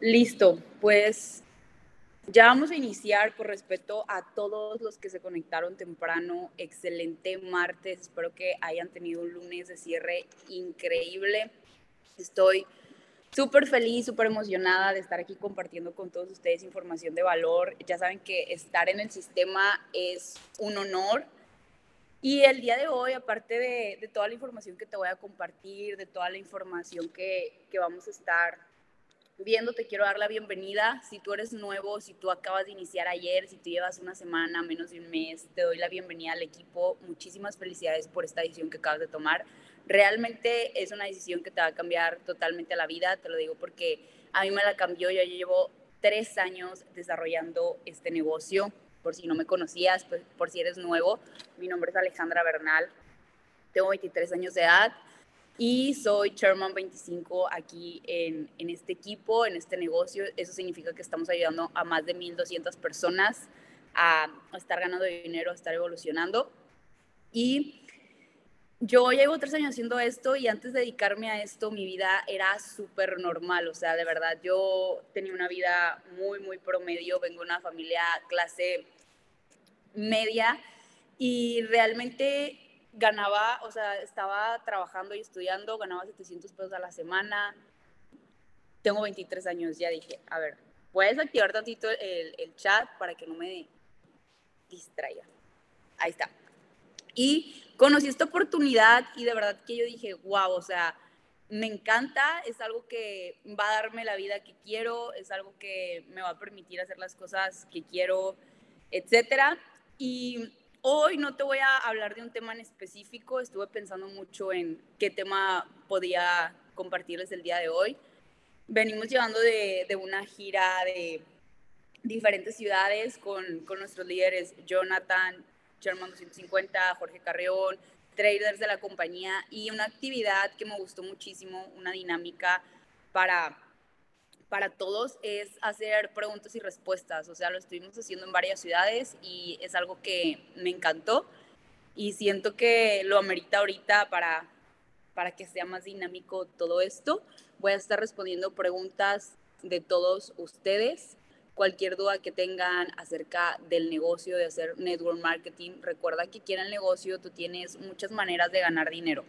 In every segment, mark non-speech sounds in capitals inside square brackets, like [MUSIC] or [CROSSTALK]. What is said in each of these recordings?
Listo, pues ya vamos a iniciar por respeto a todos los que se conectaron temprano. Excelente martes, espero que hayan tenido un lunes de cierre increíble. Estoy súper feliz, súper emocionada de estar aquí compartiendo con todos ustedes información de valor. Ya saben que estar en el sistema es un honor. Y el día de hoy, aparte de, toda la información que te voy a compartir, de toda la información que, que vamos a estar viendo, te quiero dar la bienvenida. Si tú eres nuevo, si tú acabas de iniciar ayer, si tú llevas una semana, menos de un mes, te doy la bienvenida al equipo. Muchísimas felicidades por esta decisión que acabas de tomar. Realmente es una decisión que te va a cambiar totalmente la vida, te lo digo porque a mí me la cambió. Yo llevo tres años desarrollando este negocio. Por si no me conocías, pues, por si eres nuevo, mi nombre es Alejandra Bernal, tengo 23 años de edad y soy Chairman 25 aquí en, en, este equipo, en este negocio. Eso significa que estamos ayudando a más de 1.200 personas a, a estar ganando dinero, a estar evolucionando. Y yo llevo tres años haciendo esto y antes de dedicarme a esto mi vida era súper normal, o sea, de verdad yo tenía una vida muy, muy promedio, vengo de una familia clase media y realmente ganaba, o sea, estaba trabajando y estudiando, ganaba 700 pesos a la semana. Tengo 23 años, ya dije, a ver, puedes activar tantito el, el chat para que no me distraiga. Ahí está. Y conocí esta oportunidad y de verdad que yo dije, wow, o sea, me encanta, es algo que va a darme la vida que quiero, es algo que me va a permitir hacer las cosas que quiero, etcétera. Y Hoy no te voy a hablar de un tema en específico, estuve pensando mucho en qué tema podía compartirles el día de hoy. Venimos llevando de, una gira de diferentes ciudades con, con nuestros líderes Jonathan, Sherman 250, Jorge Carreón, traders de la compañía y una actividad que me gustó muchísimo, una dinámica para para todos es hacer preguntas y respuestas. O sea, lo estuvimos haciendo en varias ciudades y es algo que me encantó y siento que lo amerita ahorita para, para que sea más dinámico todo esto. Voy a estar respondiendo preguntas de todos ustedes. Cualquier duda que tengan acerca del negocio de hacer network marketing, recuerda que aquí en el negocio tú tienes muchas maneras de ganar dinero.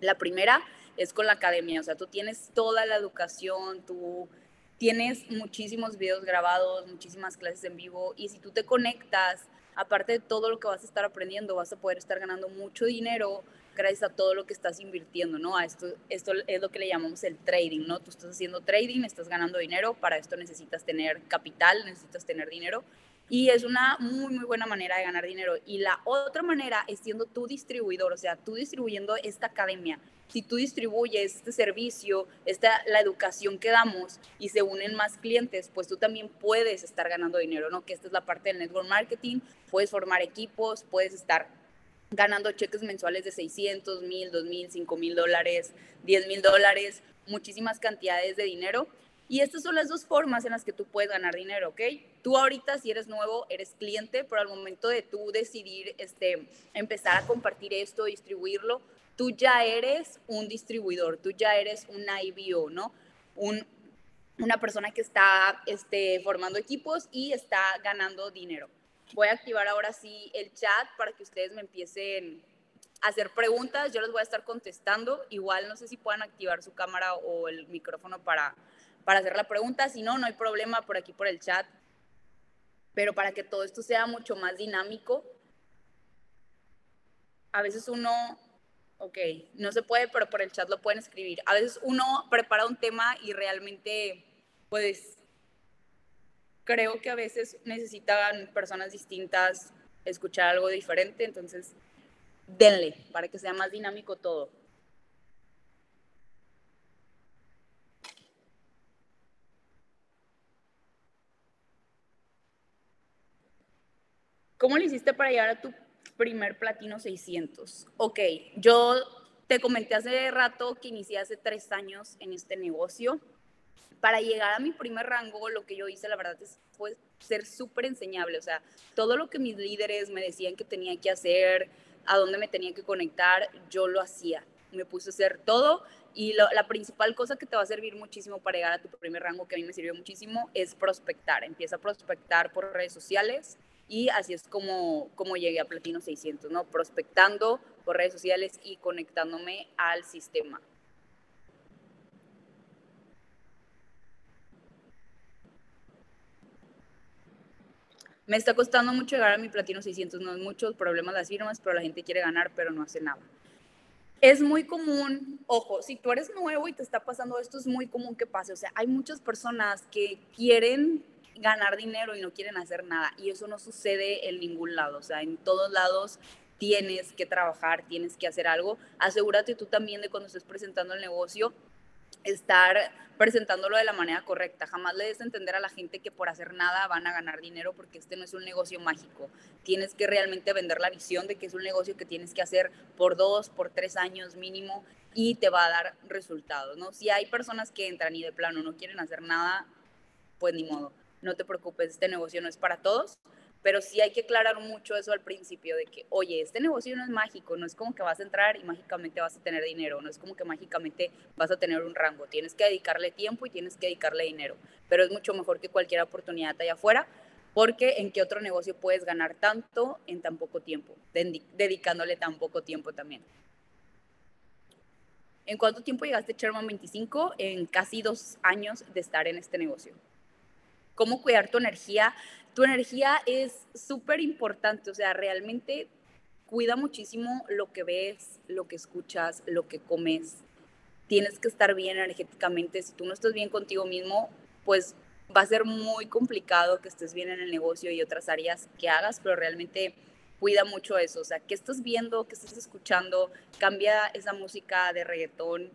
La primera es con la academia, o sea, tú tienes toda la educación, tú tienes muchísimos videos grabados, muchísimas clases en vivo y si tú te conectas, aparte de todo lo que vas a estar aprendiendo, vas a poder estar ganando mucho dinero gracias a todo lo que estás invirtiendo, ¿no? Esto, esto es lo que le llamamos el trading, ¿no? Tú estás haciendo trading, estás ganando dinero, para esto necesitas tener capital, necesitas tener dinero y es una muy, muy buena manera de ganar dinero. Y la otra manera es siendo tu distribuidor, o sea, tú distribuyendo esta academia. Si tú distribuyes este servicio, esta, la educación que damos y se unen más clientes, pues tú también puedes estar ganando dinero, ¿no? Que esta es la parte del network marketing. Puedes formar equipos, puedes estar ganando cheques mensuales de 600, 1000, 2000, 5000 dólares, 10 mil dólares, muchísimas cantidades de dinero y estas son las dos formas en las que tú puedes ganar dinero, ¿ok? Tú ahorita, si eres nuevo, eres cliente, pero al momento de tú decidir este, empezar a compartir esto, distribuirlo, tú ya eres un distribuidor, tú ya eres un IBO, ¿no? Un, una persona que está este, formando equipos y está ganando dinero. Voy a activar ahora sí el chat para que ustedes me empiecen a hacer preguntas. Yo les voy a estar contestando. Igual no sé si puedan activar su cámara o el micrófono para para hacer la pregunta. Si no, no hay problema por aquí por el chat. Pero para que todo esto sea mucho más dinámico, a veces uno, ok, no se puede, pero por el chat lo pueden escribir. A veces uno prepara un tema y realmente, pues, creo que a veces necesitan personas distintas escuchar algo diferente, entonces denle para que sea más dinámico todo. ¿Cómo le hiciste para llegar a tu primer platino 600? Ok, yo te comenté hace rato que inicié hace tres años en este negocio. Para llegar a mi primer rango, lo que yo hice, la verdad, es fue ser súper enseñable. O sea, todo lo que mis líderes me decían que tenía que hacer, a dónde me tenía que conectar, yo lo hacía. Me puse a hacer todo y la principal cosa que te va a servir muchísimo para llegar a tu primer rango, que a mí me sirvió muchísimo, es prospectar. Empieza a prospectar por redes sociales y así es como, como llegué a Platino 600, ¿no? Prospectando por redes sociales y conectándome al sistema. Me está costando mucho llegar a mi platino 600, no es muchos problemas las firmas, pero la gente quiere ganar, pero no hace nada. Es muy común, ojo, si tú eres nuevo y te está pasando esto, es muy común que pase. O sea, hay muchas personas que quieren ganar dinero y no quieren hacer nada. Y eso no sucede en ningún lado. O sea, en todos lados tienes que trabajar, tienes que hacer algo. Asegúrate tú también de cuando estés presentando el negocio, estar presentándolo de la manera correcta. Jamás le des a entender a la gente que por hacer nada van a ganar dinero porque este no es un negocio mágico. Tienes que realmente vender la visión de que es un negocio que tienes que hacer por dos, por tres años mínimo y te va a dar resultados, ¿no? Si hay personas que entran y de plano no quieren hacer nada, pues ni modo. No te preocupes, este negocio no es para todos pero sí hay que aclarar mucho eso al principio de que, oye, este negocio no es mágico, no es como que vas a entrar y mágicamente vas a tener dinero, no es como que mágicamente vas a tener un rango, tienes que dedicarle tiempo y tienes que dedicarle dinero, pero es mucho mejor que cualquier oportunidad allá afuera, porque en qué otro negocio puedes ganar tanto en tan poco tiempo, dedicándole tan poco tiempo también. ¿En cuánto tiempo llegaste Sherman 25? En casi dos años de estar en este negocio. ¿Cómo cuidar tu energía? tu energía es súper importante, o sea, realmente cuida muchísimo lo que ves, lo que escuchas, lo que comes. Tienes que estar bien energéticamente. Si tú no estás bien contigo mismo, pues va a ser muy complicado que estés bien en el negocio y otras áreas que hagas, pero realmente cuida mucho eso. O sea, ¿qué estás viendo? ¿Qué estás escuchando? Cambia esa música de reggaetón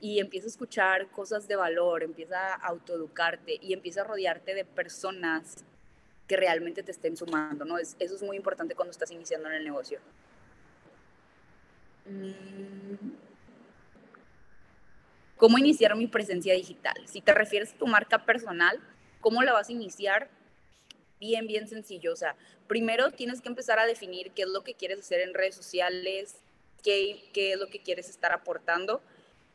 y empieza a escuchar cosas de valor, empieza a autoeducarte y empieza a rodearte de personas que realmente te estén sumando, ¿no? Es, eso es muy importante cuando estás iniciando en el negocio. Mm. ¿Cómo iniciar mi presencia digital? Si te refieres a tu marca personal, ¿cómo la vas a iniciar? Bien, bien sencillo. O sea, primero tienes que empezar a definir qué es lo que quieres hacer en redes sociales, qué, qué es lo que quieres estar aportando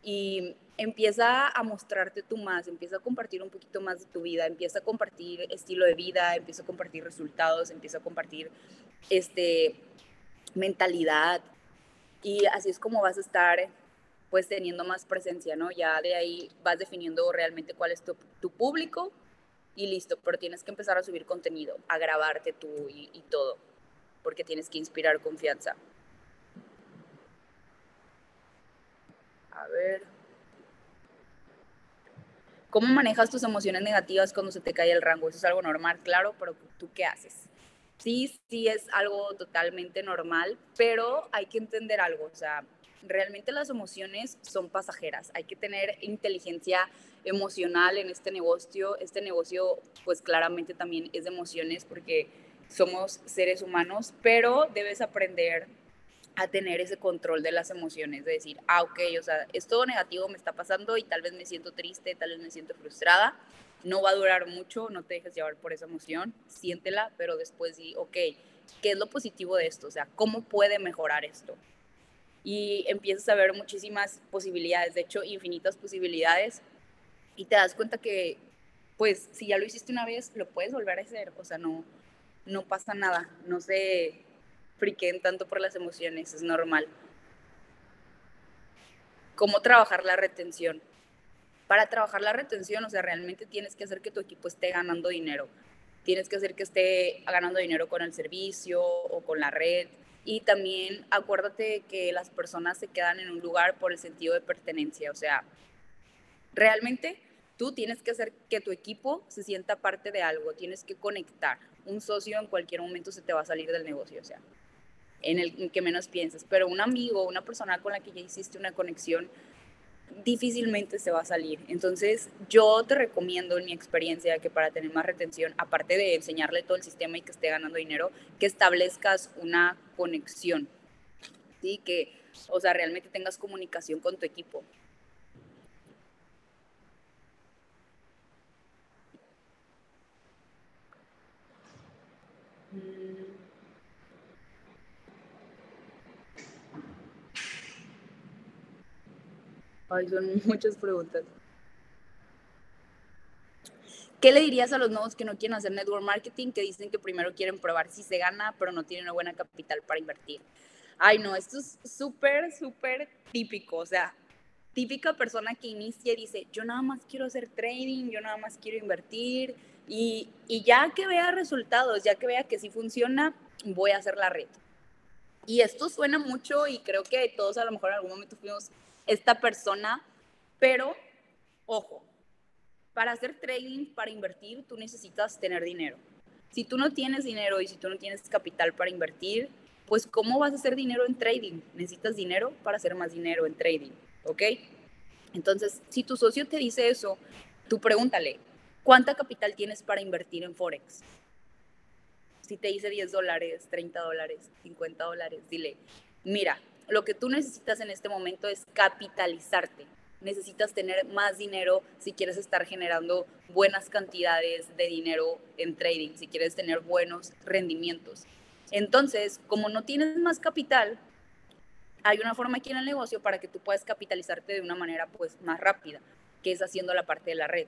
y empieza a mostrarte tú más, empieza a compartir un poquito más de tu vida, empieza a compartir estilo de vida, empieza a compartir resultados, empieza a compartir este, mentalidad y así es como vas a estar pues teniendo más presencia, ¿no? Ya de ahí vas definiendo realmente cuál es tu, público y listo, pero tienes que empezar a subir contenido, a grabarte tú y todo, porque tienes que inspirar confianza. A ver. ¿Cómo manejas tus emociones negativas cuando se te cae el rango? Eso es algo normal, claro, pero ¿tú qué haces? Sí, sí es algo totalmente normal, pero hay que entender algo, o sea, realmente las emociones son pasajeras, hay que tener inteligencia emocional en este negocio, este negocio pues claramente también es de emociones porque somos seres humanos, pero debes aprender a tener ese control de las emociones, de decir, ah, ok, o sea, es todo negativo me está pasando y tal vez me siento triste, tal vez me siento frustrada, no va a durar mucho, no te dejes llevar por esa emoción, siéntela, pero después di, ok, ¿qué es lo positivo de esto? O sea, ¿cómo puede mejorar esto? Y empiezas a ver muchísimas posibilidades, de hecho, infinitas posibilidades, y te das cuenta que, pues, si ya lo hiciste una vez, lo puedes volver a hacer, o sea, no, no pasa nada, no sé, friquen tanto por las emociones, es normal. ¿Cómo trabajar la retención? Para trabajar la retención, o sea, realmente tienes que hacer que tu equipo esté ganando dinero. Tienes que hacer que esté ganando dinero con el servicio o con la red. Y también acuérdate que las personas se quedan en un lugar por el sentido de pertenencia. O sea, realmente tú tienes que hacer que tu equipo se sienta parte de algo. Tienes que conectar. Un socio en cualquier momento se te va a salir del negocio. O sea, en el que menos piensas, pero un amigo, una persona con la que ya hiciste una conexión, difícilmente se va a salir. Entonces, yo te recomiendo en mi experiencia que para tener más retención, aparte de enseñarle todo el sistema y que esté ganando dinero, que establezcas una conexión, ¿sí? Que, o sea, realmente tengas comunicación con tu equipo. Ay, son [LAUGHS] muchas preguntas. ¿Qué le dirías a los nuevos que no quieren hacer network marketing, que dicen que primero quieren probar si se gana, pero no tienen una buena capital para invertir? Ay, no, esto es súper, súper típico. O sea, típica persona que inicia y dice, yo nada más quiero hacer trading, yo nada más quiero invertir. Y, y ya que vea resultados, ya que vea que sí funciona, voy a hacer la red. Y esto suena mucho y creo que todos a lo mejor en algún momento fuimos esta persona, pero ojo, para hacer trading, para invertir, tú necesitas tener dinero. Si tú no tienes dinero y si tú no tienes capital para invertir, pues ¿cómo vas a hacer dinero en trading? Necesitas dinero para hacer más dinero en trading, ¿ok? Entonces, si tu socio te dice eso, tú pregúntale, ¿cuánta capital tienes para invertir en Forex? Si te dice 10 dólares, 30 dólares, 50 dólares, dile, mira, lo que tú necesitas en este momento es capitalizarte necesitas tener más dinero si quieres estar generando buenas cantidades de dinero en trading, si quieres tener buenos rendimientos. Entonces, como no tienes más capital, hay una forma aquí en el negocio para que tú puedas capitalizarte de una manera pues más rápida, que es haciendo la parte de la red.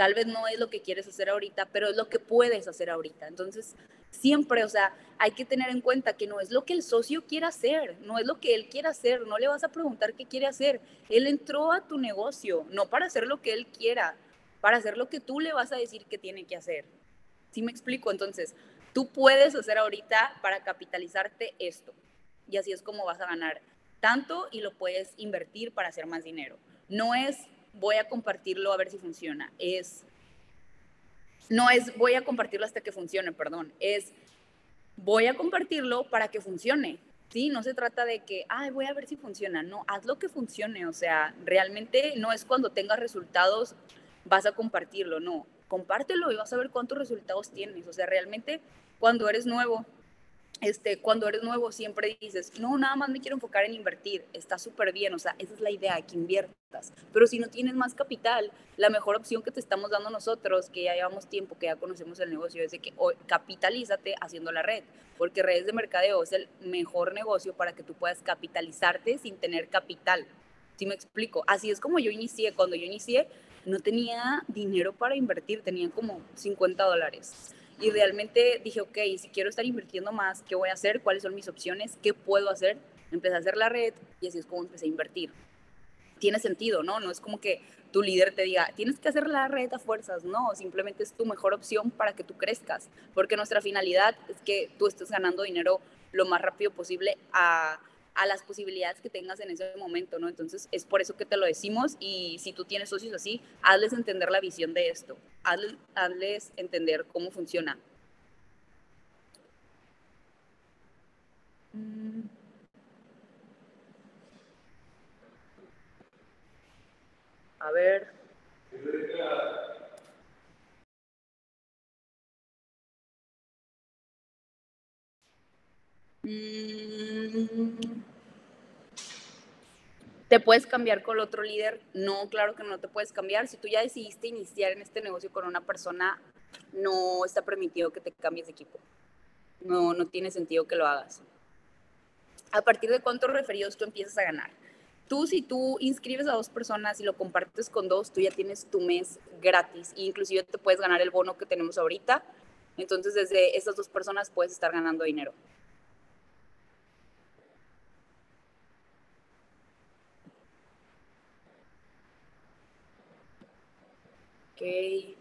Tal vez no es lo que quieres hacer ahorita, pero es lo que puedes hacer ahorita. Entonces, siempre, o sea, hay que tener en cuenta que no es lo que el socio quiera hacer, no es lo que él quiera hacer, no le vas a preguntar qué quiere hacer. Él entró a tu negocio, no para hacer lo que él quiera, para hacer lo que tú le vas a decir que tiene que hacer. ¿Sí me explico? Entonces, tú puedes hacer ahorita para capitalizarte esto. Y así es como vas a ganar tanto y lo puedes invertir para hacer más dinero. No es voy a compartirlo a ver si funciona. Es, no es voy a compartirlo hasta que funcione, perdón. Es voy a compartirlo para que funcione. Sí, no se trata de que, ay, voy a ver si funciona. No, haz lo que funcione. O sea, realmente no es cuando tengas resultados vas a compartirlo, no. Compártelo y vas a ver cuántos resultados tienes. O sea, realmente cuando eres nuevo, este, cuando eres nuevo siempre dices, no, nada más me quiero enfocar en invertir, está súper bien, o sea, esa es la idea, que inviertas. Pero si no tienes más capital, la mejor opción que te estamos dando nosotros, que ya llevamos tiempo, que ya conocemos el negocio, es de que capitalízate haciendo la red, porque redes de mercadeo es el mejor negocio para que tú puedas capitalizarte sin tener capital. ¿Sí me explico? Así es como yo inicié. Cuando yo inicié, no tenía dinero para invertir, tenía como 50 dólares y realmente dije, ok, si quiero estar invirtiendo más, ¿qué voy a hacer? ¿Cuáles son mis opciones? ¿Qué puedo hacer? Empecé a hacer la red y así es como empecé a invertir. Tiene sentido, ¿no? No es como que tu líder te diga, tienes que hacer la red a fuerzas, no, simplemente es tu mejor opción para que tú crezcas, porque nuestra finalidad es que tú estés ganando dinero lo más rápido posible a a las posibilidades que tengas en ese momento, ¿no? Entonces es por eso que te lo decimos y si tú tienes socios así, hazles entender la visión de esto, hazles, entender cómo funciona. Mm. A ver. Mm. ¿Te puedes cambiar con otro líder? No, claro que no te puedes cambiar. Si tú ya decidiste iniciar en este negocio con una persona, no está permitido que te cambies de equipo. No, no tiene sentido que lo hagas. ¿A partir de cuántos referidos tú empiezas a ganar? Tú, si tú inscribes a dos personas y lo compartes con dos, tú ya tienes tu mes gratis. E inclusive te puedes ganar el bono que tenemos ahorita. Entonces, desde esas dos personas puedes estar ganando dinero. ¿Qué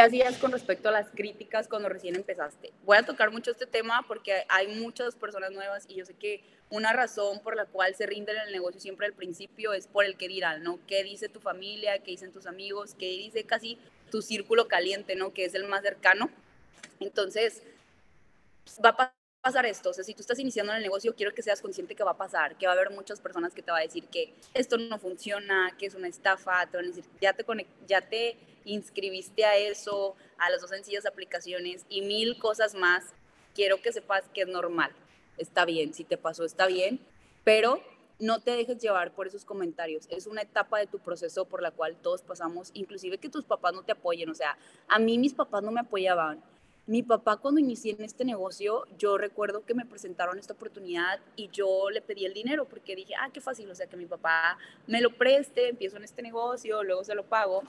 hacías con respecto a las críticas cuando recién empezaste? Voy a tocar mucho este tema porque hay muchas personas nuevas y yo sé que una razón por la cual se rinden en el negocio siempre al principio es por el que dirán, ¿no? ¿Qué dice tu familia? ¿Qué dicen tus amigos? ¿Qué dice casi tu círculo caliente, ¿no? Que es el más cercano. Entonces, va a pasar esto. O sea, si tú estás iniciando en el negocio, quiero que seas consciente que va a pasar, que va a haber muchas personas que te va a decir que esto no funciona, que es una estafa, te van a decir, ya te, ya te inscribiste a eso, a las dos sencillas aplicaciones y mil cosas más. Quiero que sepas que es normal. Está bien, si te pasó, está bien, pero no te dejes llevar por esos comentarios. Es una etapa de tu proceso por la cual todos pasamos, inclusive que tus papás no te apoyen. O sea, a mí mis papás no me apoyaban. Mi papá cuando inicié en este negocio, yo recuerdo que me presentaron esta oportunidad y yo le pedí el dinero porque dije, ah, qué fácil, o sea, que mi papá me lo preste, empiezo en este negocio, luego se lo pago.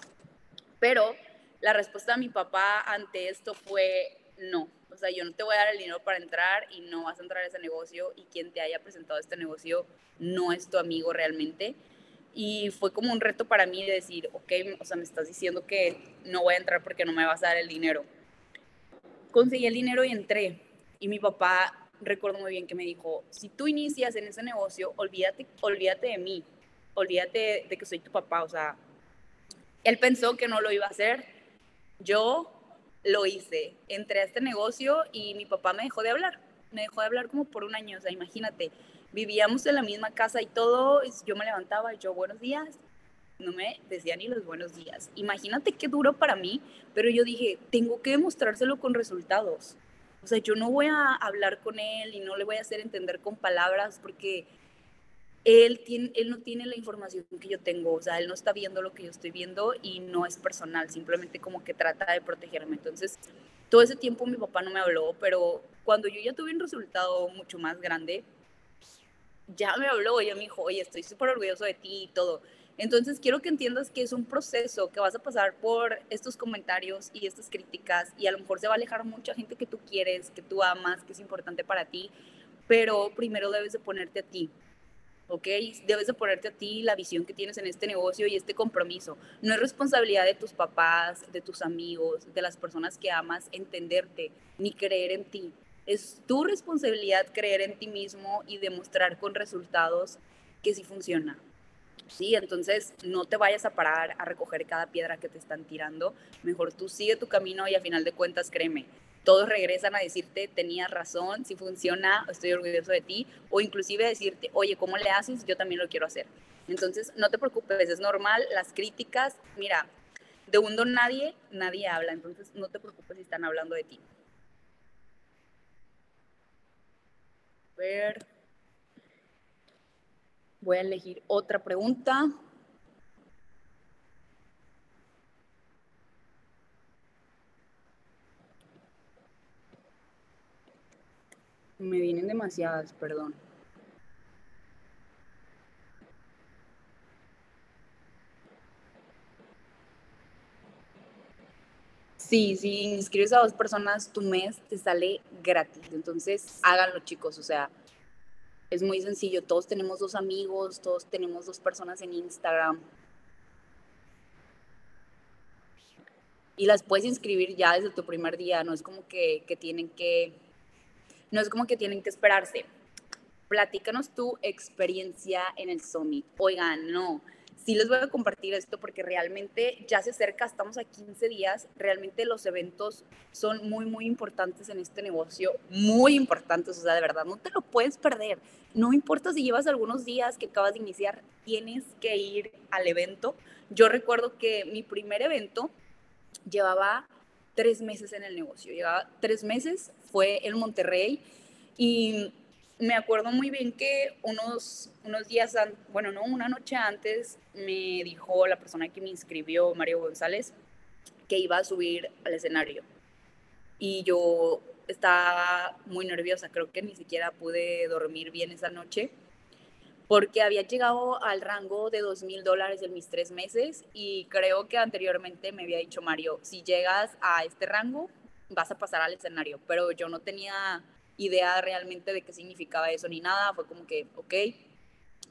Pero la respuesta de mi papá ante esto fue no. O sea, yo no te voy a dar el dinero para entrar y no vas a entrar a ese negocio y quien te haya presentado este negocio no es tu amigo realmente. Y fue como un reto para mí de decir, ok, o sea, me estás diciendo que no voy a entrar porque no me vas a dar el dinero. Conseguí el dinero y entré. Y mi papá, recuerdo muy bien que me dijo, si tú inicias en ese negocio, olvídate, olvídate de mí, olvídate de que soy tu papá. O sea, él pensó que no lo iba a hacer. Yo lo hice. Entré a este negocio y mi papá me dejó de hablar. Me dejó de hablar como por un año. O sea, imagínate, vivíamos en la misma casa y todo. Yo me levantaba y yo, buenos días. No me decía ni los buenos días. Imagínate qué duro para mí, pero yo dije, tengo que demostrárselo con resultados. O sea, yo no voy a hablar con él y no le voy a hacer entender con palabras porque él, tiene, él no tiene la información que yo tengo, o sea, él no está viendo lo que yo estoy viendo y no es personal, simplemente como que trata de protegerme. Entonces, todo ese tiempo mi papá no me habló, pero cuando yo ya tuve un resultado mucho más grande, ya me habló, ya me dijo, oye, estoy súper orgulloso de ti y todo. Entonces, quiero que entiendas que es un proceso, que vas a pasar por estos comentarios y estas críticas y a lo mejor se va a alejar mucha gente que tú quieres, que tú amas, que es importante para ti, pero primero debes de ponerte a ti ¿ok? Debes de ponerte a ti la visión que tienes en este negocio y este compromiso. No es responsabilidad de tus papás, de tus amigos, de las personas que amas entenderte ni creer en ti. Es tu responsabilidad creer en ti mismo y demostrar con resultados que sí funciona. Sí, entonces no te vayas a parar a recoger cada piedra que te están tirando. Mejor tú sigue tu camino y a final de cuentas, créeme, todos regresan a decirte, tenías razón, si funciona, estoy orgulloso de ti, o inclusive decirte, oye, ¿cómo le haces? Yo también lo quiero hacer. Entonces, no te preocupes, es normal, las críticas, mira, de un nadie, nadie habla, entonces no te preocupes si están hablando de ti. Voy a elegir otra pregunta. Me vienen demasiadas, perdón. Sí, si inscribes a dos personas, tu mes te sale gratis. Entonces, háganlo, chicos. O sea, es muy sencillo. Todos tenemos dos amigos, todos tenemos dos personas en Instagram. Y las puedes inscribir ya desde tu primer día. No es como que, que tienen que no es como que tienen que esperarse. Platícanos tu experiencia en el Summit. Oigan, no, sí les voy a compartir esto porque realmente ya se acerca, estamos a 15 días, realmente los eventos son muy, muy importantes en este negocio, muy importantes, o sea, de verdad, no te lo puedes perder. No importa si llevas algunos días que acabas de iniciar, tienes que ir al evento. Yo recuerdo que mi primer evento llevaba tres meses en el negocio. Llevaba tres meses, fue en Monterrey y me acuerdo muy bien que unos, unos días, bueno, no, una noche antes me dijo la persona que me inscribió, Mario González, que iba a subir al escenario. Y yo estaba muy nerviosa, creo que ni siquiera pude dormir bien esa noche porque había llegado al rango de dos mil dólares en mis tres meses y creo que anteriormente me había dicho Mario, si llegas a este rango vas a pasar al escenario, pero yo no tenía idea realmente de qué significaba eso ni nada, fue como que, ok,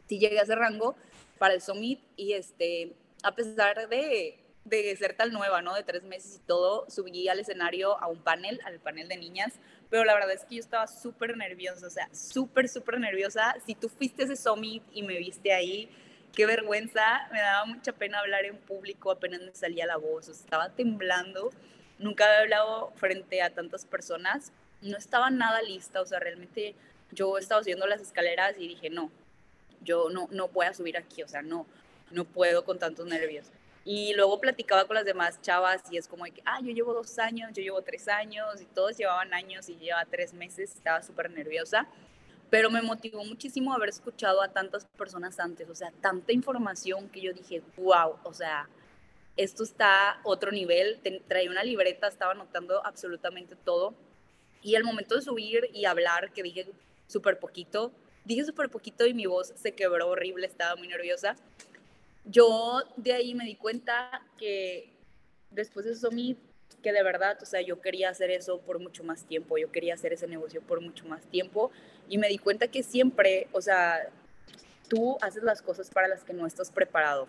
si llegué a ese rango para el summit y este, a pesar de, de ser tan nueva, ¿no? De tres meses y todo, subí al escenario a un panel, al panel de niñas, pero la verdad es que yo estaba súper nerviosa, o sea, súper, súper nerviosa. Si tú fuiste a ese summit y me viste ahí, qué vergüenza, me daba mucha pena hablar en público, apenas me salía la voz, estaba temblando, nunca había hablado frente a tantas personas, no estaba nada lista, o sea, realmente yo estaba subiendo las escaleras y dije, no, yo no, no voy a subir aquí, o sea, no, no puedo con tantos nervios. Y luego platicaba con las demás chavas y es como de que, ah, yo llevo dos años, yo llevo tres años y todos llevaban años y lleva tres meses, estaba súper nerviosa. pero me motivó muchísimo haber escuchado a tantas personas antes, o sea, tanta información que yo dije, wow, o sea, esto está otro nivel, traía una libreta, estaba anotando absolutamente todo, y al momento de subir y hablar, que dije súper poquito, dije súper poquito y mi voz se quebró horrible, estaba muy nerviosa, yo de ahí me di cuenta que después de eso, que de verdad, o sea, yo quería hacer eso por mucho más tiempo, yo quería hacer ese negocio por mucho más tiempo y me di cuenta que siempre, o sea, tú haces las cosas para las que no estás preparado.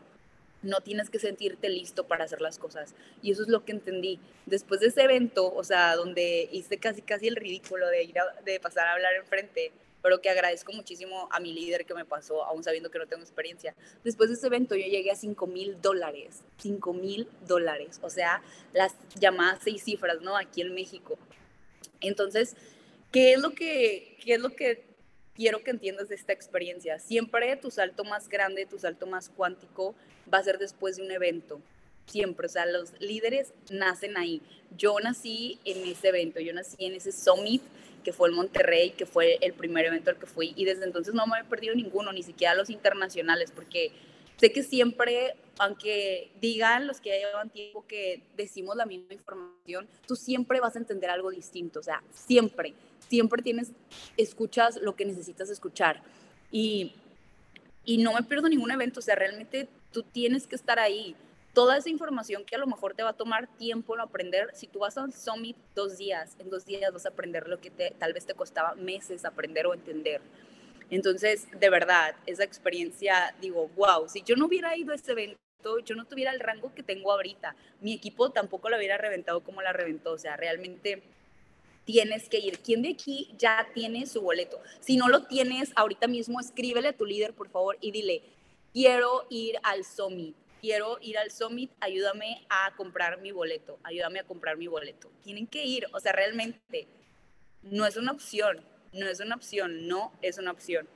No tienes que sentirte listo para hacer las cosas. Y eso es lo que entendí. Después de ese evento, o sea, donde hice casi casi el ridículo de ir de pasar a hablar enfrente, pero que agradezco muchísimo a mi líder que me pasó, aún sabiendo que no tengo experiencia. Después de ese evento yo llegué a 5 mil dólares, 5 mil dólares, o sea, las llamadas seis cifras, ¿no? Aquí en México. Entonces, ¿qué es lo que, qué es lo que quiero que entiendas esta experiencia? Siempre tu salto más grande, tu salto más cuántico va a ser después de un evento. Siempre, o sea, los líderes nacen ahí. Yo nací en ese evento, yo nací en ese summit que fue el Monterrey, que fue el primer evento al que fui, y desde entonces no me he perdido ninguno, ni siquiera los internacionales, porque sé que siempre, aunque digan los que ya llevan tiempo que decimos la misma información, tú siempre vas a entender algo distinto, o sea, siempre, siempre tienes, escuchas lo que necesitas escuchar. Y, y no me pierdo ningún evento, o sea, realmente tú tienes que estar ahí toda esa información que a lo mejor te va a tomar tiempo en aprender, si tú vas a un summit dos días, en dos días vas a aprender lo que te, tal vez te costaba meses aprender o entender. Entonces, de verdad, esa experiencia, digo, wow, si yo no hubiera ido a ese evento, yo no tuviera el rango que tengo ahorita, mi equipo tampoco lo hubiera reventado como la reventó, o sea, realmente tienes que ir. ¿Quién de aquí ya tiene su boleto? Si no lo tienes, ahorita mismo escríbele a tu líder, por favor, y dile, quiero ir al summit quiero ir al Summit, ayúdame a comprar mi boleto, ayúdame a comprar mi boleto. Tienen que ir, o sea, realmente no es una opción, no es una opción, no es una opción.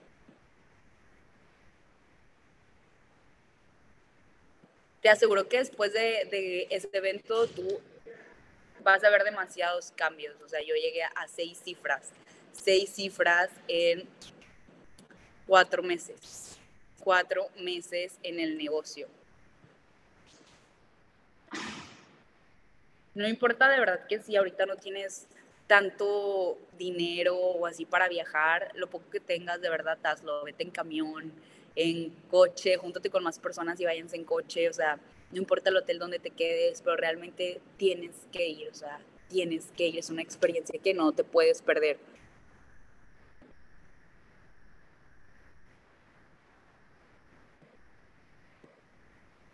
Te aseguro que después de, de ese evento tú vas a ver demasiados cambios. O sea, yo llegué a seis cifras, seis cifras en cuatro meses, cuatro meses en el negocio. No importa de verdad que si ahorita no tienes tanto dinero o así para viajar, lo poco que tengas de verdad hazlo, vete en camión, en coche, júntate con más personas y váyanse en coche, o sea, no importa el hotel donde te quedes, pero realmente tienes que ir, o sea, tienes que ir, es una experiencia que no te puedes perder.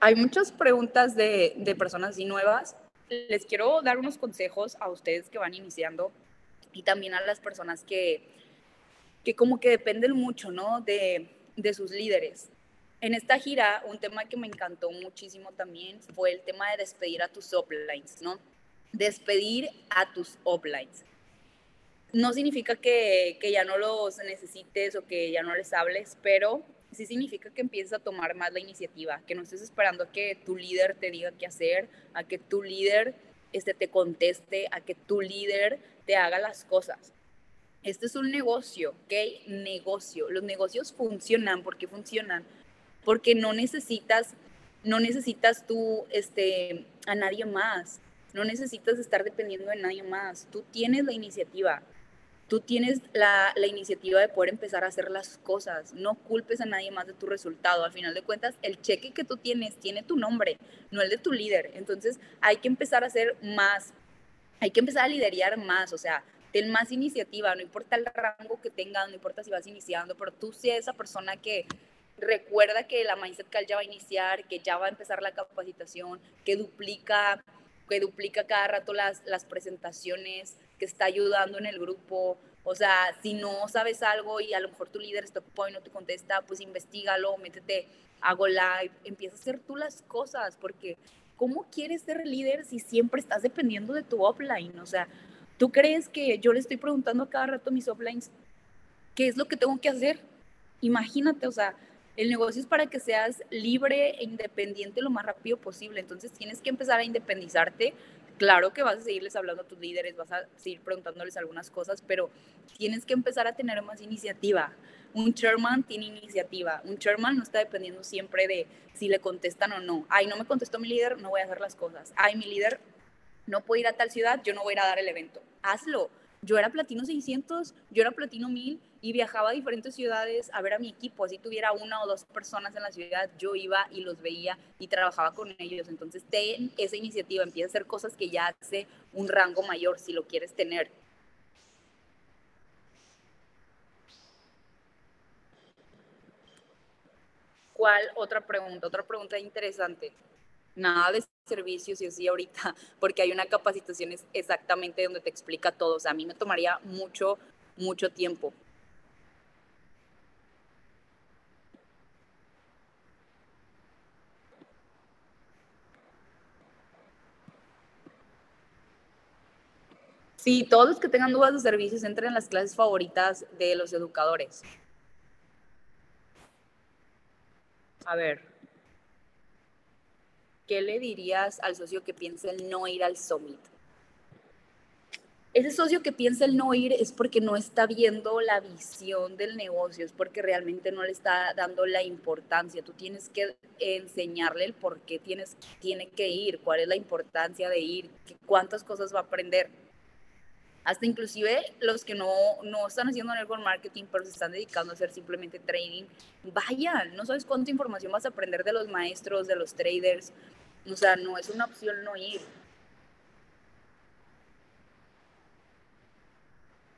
Hay muchas preguntas de, de personas así nuevas les quiero dar unos consejos a ustedes que van iniciando y también a las personas que, que como que dependen mucho, ¿no? De, de sus líderes. En esta gira, un tema que me encantó muchísimo también fue el tema de despedir a tus uplines, ¿no? Despedir a tus uplines. No significa que, que ya no los necesites o que ya no les hables, pero sí significa que empieces a tomar más la iniciativa, que no estés esperando a que tu líder te diga qué hacer, a que tu líder este, te conteste, a que tu líder te haga las cosas. Este es un negocio, ¿ok? Negocio. Los negocios funcionan. ¿Por qué funcionan? Porque no necesitas, no necesitas tú este, a nadie más. No necesitas estar dependiendo de nadie más. Tú tienes la iniciativa tú tienes la, iniciativa de poder empezar a hacer las cosas. No culpes a nadie más de tu resultado. Al final de cuentas, el cheque que tú tienes tiene tu nombre, no el de tu líder. Entonces, hay que empezar a hacer más. Hay que empezar a liderar más. O sea, ten más iniciativa. No importa el rango que tengas, no importa si vas iniciando, pero tú seas esa persona que recuerda que la Mindset Call ya va a iniciar, que ya va a empezar la capacitación, que duplica que duplica cada rato las, las presentaciones, que está ayudando en el grupo. O sea, si no sabes algo y a lo mejor tu líder está ocupado y no te contesta, pues investigalo, métete, hago live, empieza a hacer tú las cosas, porque ¿cómo quieres ser líder si siempre estás dependiendo de tu offline? O sea, ¿tú crees que yo le estoy preguntando a cada rato a mis offlines qué es lo que tengo que hacer? Imagínate, o sea, el negocio es para que seas libre e independiente lo más rápido posible. Entonces tienes que empezar a independizarte claro que vas a seguirles hablando a tus líderes, vas a seguir preguntándoles algunas cosas, pero tienes que empezar a tener más iniciativa. Un chairman tiene iniciativa. Un chairman no está dependiendo siempre de si le contestan o no. Ay, no me contestó mi líder, no voy a hacer las cosas. Ay, mi líder no puede ir a tal ciudad, yo no voy a ir a dar el evento. Hazlo. Yo era platino 600, yo era platino 1000 y viajaba a diferentes ciudades a ver a mi equipo. Así tuviera una o dos personas en la ciudad, yo iba y los veía y trabajaba con ellos. Entonces, ten esa iniciativa, empieza a hacer cosas que ya hace un rango mayor si lo quieres tener. ¿Cuál otra pregunta? Otra pregunta interesante nada de servicios y así ahorita, [LAUGHS] porque hay una capacitación exactamente donde te explica todo. O sea, a mí me tomaría mucho, mucho tiempo. Sí, todos los que tengan dudas de servicios entren en las clases favoritas de los educadores. A ver, ¿qué le dirías al socio que piensa el no ir al summit? Ese socio que piensa el no ir es porque no está viendo la visión del negocio, es porque realmente no le está dando la importancia. Tú tienes que enseñarle el por qué tienes, tiene que ir, cuál es la importancia de ir, cuántas cosas va a aprender. Hasta inclusive los que no, no están haciendo network marketing, pero se están dedicando a hacer simplemente trading, vayan, no sabes cuánta información vas a aprender de los maestros, de los traders, o sea, no es una opción no ir.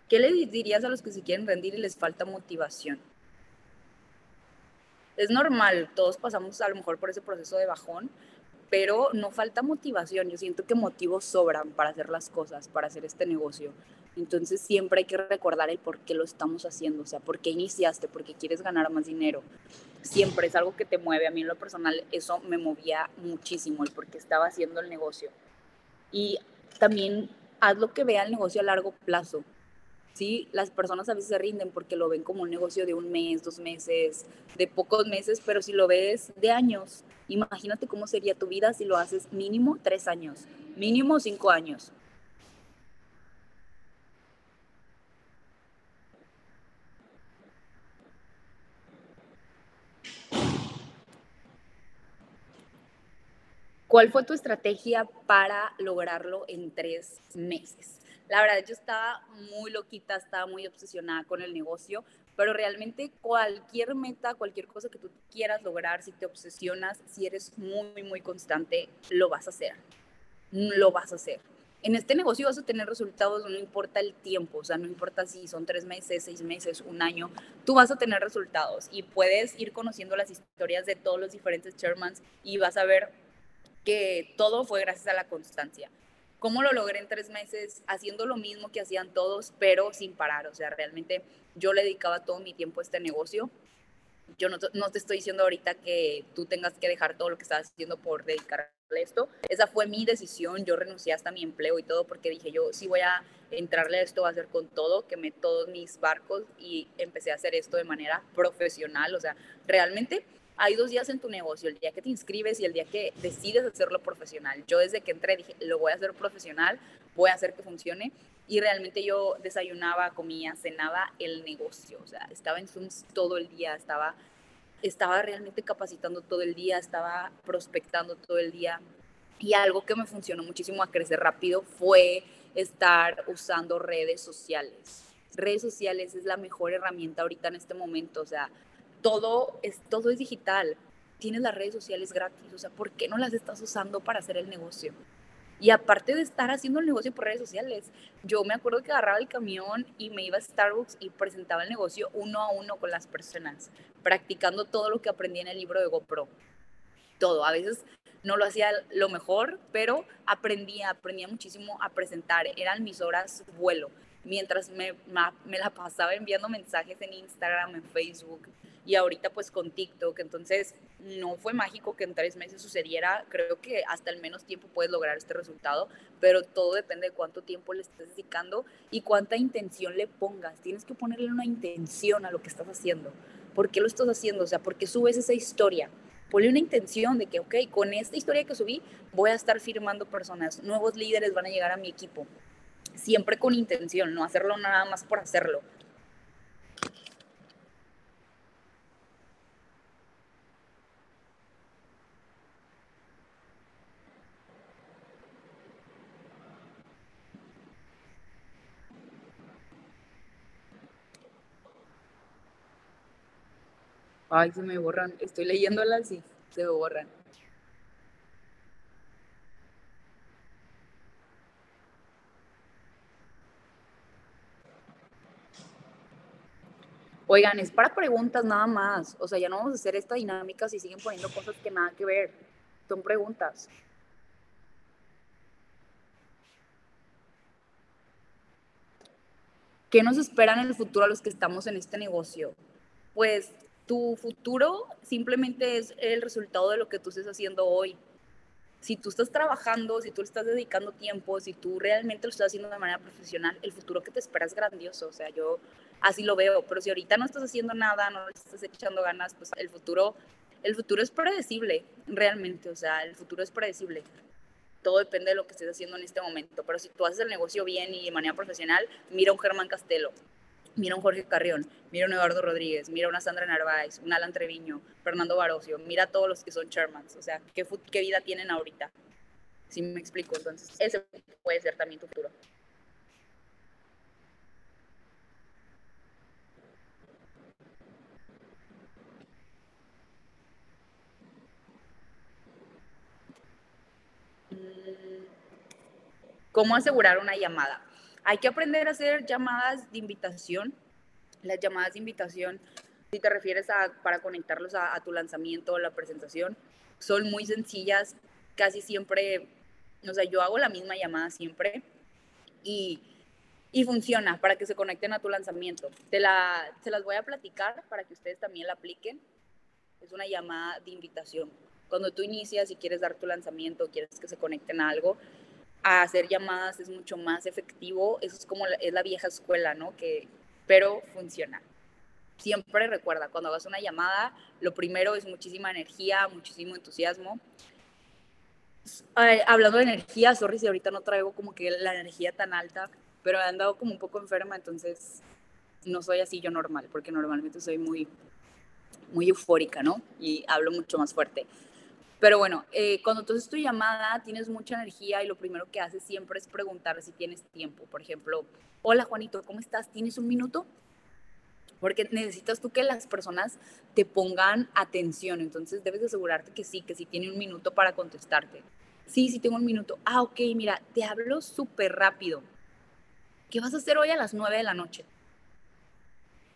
¿Qué le dirías a los que se quieren rendir y les falta motivación? Es normal, todos pasamos a lo mejor por ese proceso de bajón, pero no falta motivación. Yo siento que motivos sobran para hacer las cosas, para hacer este negocio. Entonces siempre hay que recordar el por qué lo estamos haciendo, o sea, por qué iniciaste, por qué quieres ganar más dinero. Siempre es algo que te mueve. A mí en lo personal eso me movía muchísimo, el por qué estaba haciendo el negocio. Y también haz lo que vea el negocio a largo plazo. ¿sí? Las personas a veces se rinden porque lo ven como un negocio de un mes, dos meses, de pocos meses, pero si lo ves de años, imagínate cómo sería tu vida si lo haces mínimo tres años, mínimo cinco años. ¿Cuál fue tu estrategia para lograrlo en tres meses? La verdad, yo estaba muy loquita, estaba muy obsesionada con el negocio, pero realmente cualquier meta, cualquier cosa que tú quieras lograr, si te obsesionas, si eres muy, muy constante, lo vas a hacer. Lo vas a hacer. En este negocio vas a tener resultados, no importa el tiempo, o sea, no importa si son tres meses, seis meses, un año, tú vas a tener resultados y puedes ir conociendo las historias de todos los diferentes chairmans y vas a ver que todo fue gracias a la constancia. ¿Cómo lo logré en tres meses? Haciendo lo mismo que hacían todos, pero sin parar. O sea, realmente yo le dedicaba todo mi tiempo a este negocio. Yo no, no te estoy diciendo ahorita que tú tengas que dejar todo lo que estás haciendo por dedicarle esto. Esa fue mi decisión. Yo renuncié hasta mi empleo y todo porque dije yo, si voy a entrarle a esto, va a ser con todo, quemé todos mis barcos y empecé a hacer esto de manera profesional. O sea, realmente hay dos días en tu negocio, el día que te inscribes y el día que decides hacerlo profesional. Yo desde que entré dije, lo voy a hacer profesional, voy a hacer que funcione. Y realmente yo desayunaba, comía, cenaba el negocio. O sea, estaba en Zoom todo el día, estaba, estaba realmente capacitando todo el día, estaba prospectando todo el día. Y algo que me funcionó muchísimo a crecer rápido fue estar usando redes sociales. Redes sociales es la mejor herramienta ahorita en este momento. O sea, todo es, todo es digital. Tienes las redes sociales gratis, o sea, ¿por qué no las estás usando para hacer el negocio? Y aparte de estar haciendo el negocio por redes sociales, yo me acuerdo que agarraba el camión y me iba a Starbucks y presentaba el negocio uno a uno con las personas, practicando todo lo que aprendí en el libro de GoPro. Todo. A veces no lo hacía lo mejor, pero aprendía, aprendía muchísimo a presentar. Eran mis horas vuelo. Mientras me, me la pasaba enviando mensajes en Instagram, en Facebook, y ahorita pues con TikTok, entonces no fue mágico que en tres meses sucediera, creo que hasta el menos tiempo puedes lograr este resultado, pero todo depende de cuánto tiempo le estés dedicando y cuánta intención le pongas, tienes que ponerle una intención a lo que estás haciendo, ¿por qué lo estás haciendo? O sea, ¿por qué subes esa historia? ponle una intención de que, ok, con esta historia que subí voy a estar firmando personas, nuevos líderes van a llegar a mi equipo. Siempre con intención, no hacerlo nada más por hacerlo. Ay, se me borran. Estoy leyéndolas y se me borran. Oigan, es para preguntas nada más. O sea, ya no vamos a hacer esta dinámica si siguen poniendo cosas que nada que ver. Son preguntas. ¿Qué nos espera en el futuro a los que estamos en este negocio? Pues tu futuro simplemente es el resultado de lo que tú estés haciendo hoy. Si tú estás trabajando, si tú le estás dedicando tiempo, si tú realmente lo estás haciendo de manera profesional, el futuro que te espera es grandioso. O sea, yo así lo veo. Pero si ahorita no estás haciendo nada, no estás echando ganas, pues el futuro, el futuro es predecible, realmente. O sea, el futuro es predecible. Todo depende de lo que estés haciendo en este momento. Pero si tú haces el negocio bien y de manera profesional, mira un Germán Castelo mira un Jorge Carrión, mira un Eduardo Rodríguez, mira una Sandra Narváez, un Alan Treviño, Fernando Barocio, mira todos los que son chairmans, o sea, ¿qué, qué vida tienen ahorita? Si me explico, entonces ese puede ser también tu futuro. ¿Cómo asegurar una llamada? Hay que aprender a hacer llamadas de invitación. Las llamadas de invitación, si te refieres a para conectarlos a, tu lanzamiento o la presentación, son muy sencillas. Casi siempre, o sea, yo hago la misma llamada siempre y, y funciona para que se conecten a tu lanzamiento. Te la, se las voy a platicar para que ustedes también la apliquen. Es una llamada de invitación. Cuando tú inicias y quieres dar tu lanzamiento, quieres que se conecten a algo, a hacer llamadas es mucho más efectivo. Eso es como la, es la vieja escuela, ¿no? Que, pero funciona. Siempre recuerda, cuando hagas una llamada, lo primero es muchísima energía, muchísimo entusiasmo. hablando de energía, sorry si ahorita no traigo como que la energía tan alta, pero he andado como un poco enferma, entonces no soy así yo normal, porque normalmente soy muy, muy eufórica, ¿no? Y hablo mucho más fuerte. Pero bueno, eh, cuando tú haces tu llamada, tienes mucha energía y lo primero que haces siempre es preguntar si tienes tiempo. Por ejemplo, hola Juanito, ¿cómo estás? ¿Tienes un minuto? Porque necesitas tú que las personas te pongan atención. Entonces debes asegurarte que sí, que sí tiene un minuto para contestarte. Sí, sí tengo un minuto. Ah, ok, mira, te hablo súper rápido. ¿Qué vas a hacer hoy a las 9 de la noche?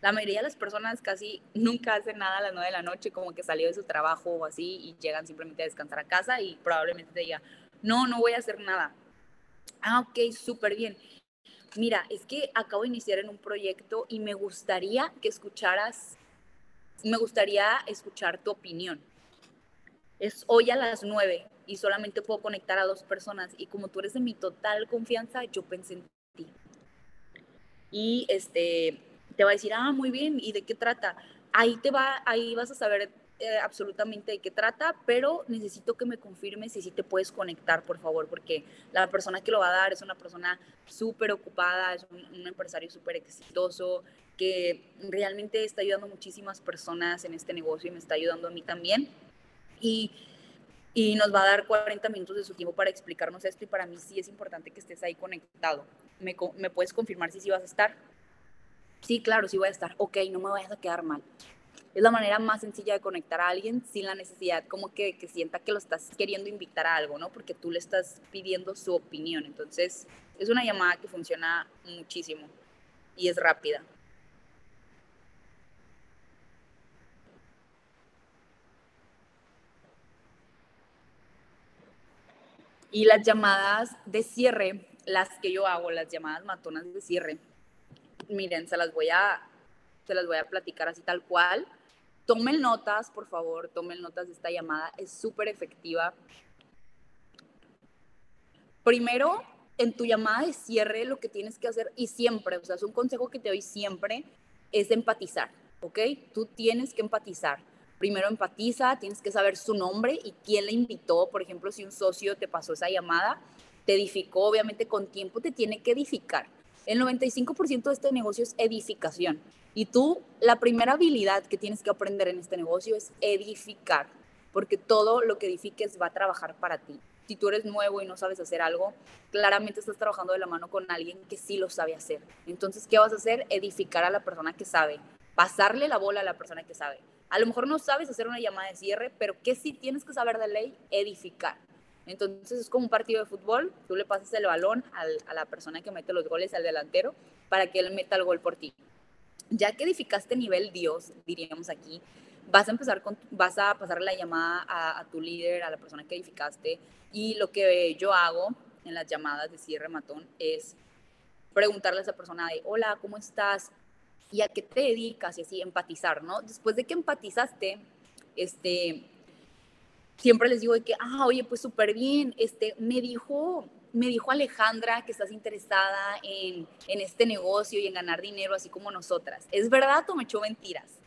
La mayoría de las personas casi nunca hacen nada a las 9 de la noche, como que salió de su trabajo o así y llegan simplemente a descansar a casa y probablemente te diga, no, no voy a hacer nada. Ah, ok, súper bien. Mira, es que acabo de iniciar en un proyecto y me gustaría que escucharas, me gustaría escuchar tu opinión. Es hoy a las 9 y solamente puedo conectar a dos personas y como tú eres de mi total confianza, yo pensé en ti. Y este, te va a decir, ah, muy bien, ¿y de qué trata? Ahí te va, ahí vas a saber eh, absolutamente de qué trata, pero necesito que me confirmes si sí te puedes conectar, por favor, porque la persona que lo va a dar es una persona súper ocupada, es un, empresario súper exitoso, que realmente está ayudando a muchísimas personas en este negocio y me está ayudando a mí también. Y, y nos va a dar 40 minutos de su tiempo para explicarnos esto y para mí sí es importante que estés ahí conectado. ¿Me, me puedes confirmar si sí vas a estar? Sí, claro, sí voy a estar. Ok, no me vayas a quedar mal. Es la manera más sencilla de conectar a alguien sin la necesidad como que, que sienta que lo estás queriendo invitar a algo, ¿no? Porque tú le estás pidiendo su opinión. Entonces, es una llamada que funciona muchísimo y es rápida. Y las llamadas de cierre, las que yo hago, las llamadas matonas de cierre, miren, se las voy a, se las voy a platicar así tal cual. Tomen notas, por favor, tomen notas de esta llamada, es súper efectiva. Primero, en tu llamada de cierre, lo que tienes que hacer, y siempre, o sea, es un consejo que te doy siempre, es empatizar, ¿ok? Tú tienes que empatizar. primero empatiza, tienes que saber su nombre y quién le invitó. Por ejemplo, si un socio te pasó esa llamada, te edificó, obviamente con tiempo te tiene que edificar. El 95% de este negocio es edificación. Y tú, la primera habilidad que tienes que aprender en este negocio es edificar, porque todo lo que edifiques va a trabajar para ti. Si tú eres nuevo y no sabes hacer algo, claramente estás trabajando de la mano con alguien que sí lo sabe hacer. Entonces, ¿qué vas a hacer? Edificar a la persona que sabe, pasarle la bola a la persona que sabe. A lo mejor no sabes hacer una llamada de cierre, pero ¿qué sí tienes que saber de ley? Edificar. Entonces es como un partido de fútbol, tú le pasas el balón a la persona que mete los goles, al delantero, para que él meta el gol por ti. Ya que edificaste nivel Dios, diríamos aquí, vas a empezar con, vas a pasar la llamada a, a tu líder, a la persona que edificaste, y lo que yo hago en las llamadas de cierre matón es preguntarle a esa persona de, hola, ¿cómo estás? ¿Y a qué te dedicas? Y así, empatizar, ¿no? Después de que empatizaste, este, siempre les digo de que, ah, oye, pues súper bien, este, me dijo, me dijo Alejandra que estás interesada en, en, este negocio y en ganar dinero así como nosotras. ¿Es verdad o me echó mentiras?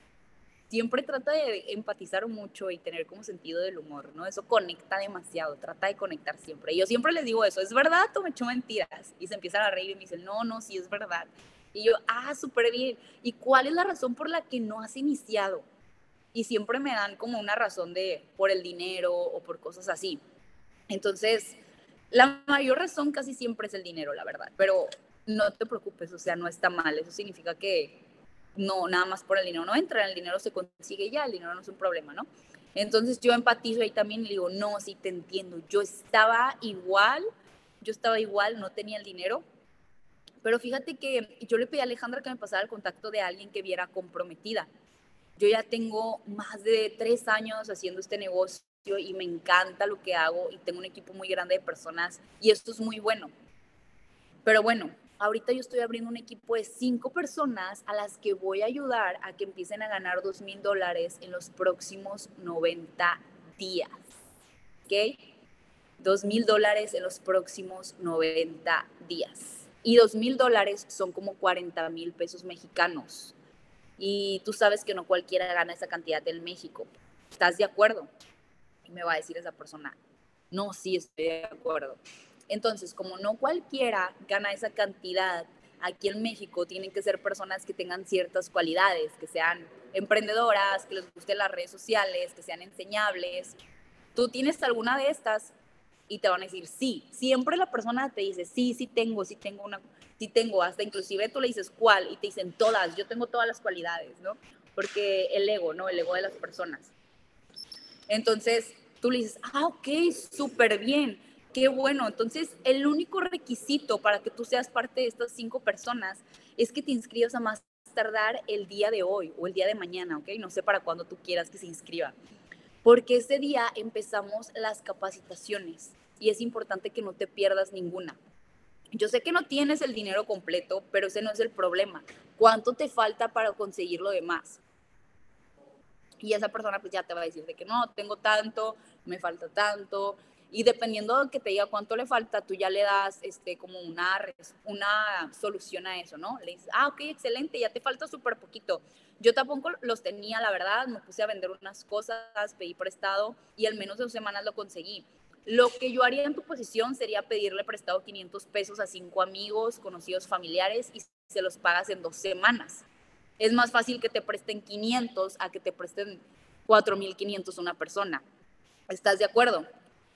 Siempre trata de empatizar mucho y tener como sentido del humor, ¿no? Eso conecta demasiado, trata de conectar siempre. Y yo siempre les digo eso, ¿es verdad o me echó mentiras? Y se empiezan a reír y me dicen, no, no, sí es verdad. Y yo, ah, súper bien. ¿Y cuál es la razón por la que no has iniciado? Y siempre me dan como una razón de por el dinero o por cosas así. Entonces, la mayor razón casi siempre es el dinero, la verdad, pero no te preocupes, o sea, no está mal, eso significa que no, nada más por el dinero no entra, el dinero se consigue ya, el dinero no es un problema, ¿no? Entonces yo empatizo ahí también y digo, no, sí te entiendo, yo estaba igual, yo estaba igual, no tenía el dinero, pero fíjate que yo le pedí a Alejandra que me pasara el contacto de alguien que viera comprometida. Yo ya tengo más de tres años haciendo este negocio y me encanta lo que hago y tengo un equipo muy grande de personas y esto es muy bueno. Pero bueno, ahorita yo estoy abriendo un equipo de cinco personas a las que voy a ayudar a que empiecen a ganar dos mil dólares en los próximos 90 días. ¿Ok? Dos mil dólares en los próximos 90 días. Y dos mil dólares son como 40 mil pesos mexicanos y tú sabes que no cualquiera gana esa cantidad en México. ¿Estás de acuerdo? Y me va a decir esa persona, no, sí estoy de acuerdo. Entonces, como no cualquiera gana esa cantidad, aquí en México tienen que ser personas que tengan ciertas cualidades, que sean emprendedoras, que les gusten las redes sociales, que sean enseñables. Tú tienes alguna de estas y te van a decir sí. Siempre la persona te dice sí, sí tengo, sí tengo una sí tengo, hasta inclusive tú le dices cuál y te dicen todas, yo tengo todas las cualidades, ¿no? Porque el ego, ¿no? El ego de las personas. Entonces tú le dices, ah, ok, súper bien, qué bueno. Entonces el único requisito para que tú seas parte de estas cinco personas es que te inscribas a más tardar el día de hoy o el día de mañana, ¿ok? No sé para cuándo tú quieras que se inscriba. Porque ese día empezamos las capacitaciones y es importante que no te pierdas ninguna. Yo sé que no tienes el dinero completo, pero ese no es el problema. ¿Cuánto te falta para conseguir lo demás? Y esa persona pues ya te va a decir de que no, tengo tanto, me falta tanto. Y dependiendo de que te diga cuánto le falta, tú ya le das este, como una, una solución a eso, ¿no? Le dices, ah, ok, excelente, ya te falta súper poquito. Yo tampoco los tenía, la verdad, me puse a vender unas cosas, pedí prestado y al menos dos semanas lo conseguí. Lo que yo haría en tu posición sería pedirle prestado 500 pesos a cinco amigos, conocidos, familiares y se los pagas en dos semanas. Es más fácil que te presten 500 a que te presten 4.500 una persona. ¿Estás de acuerdo?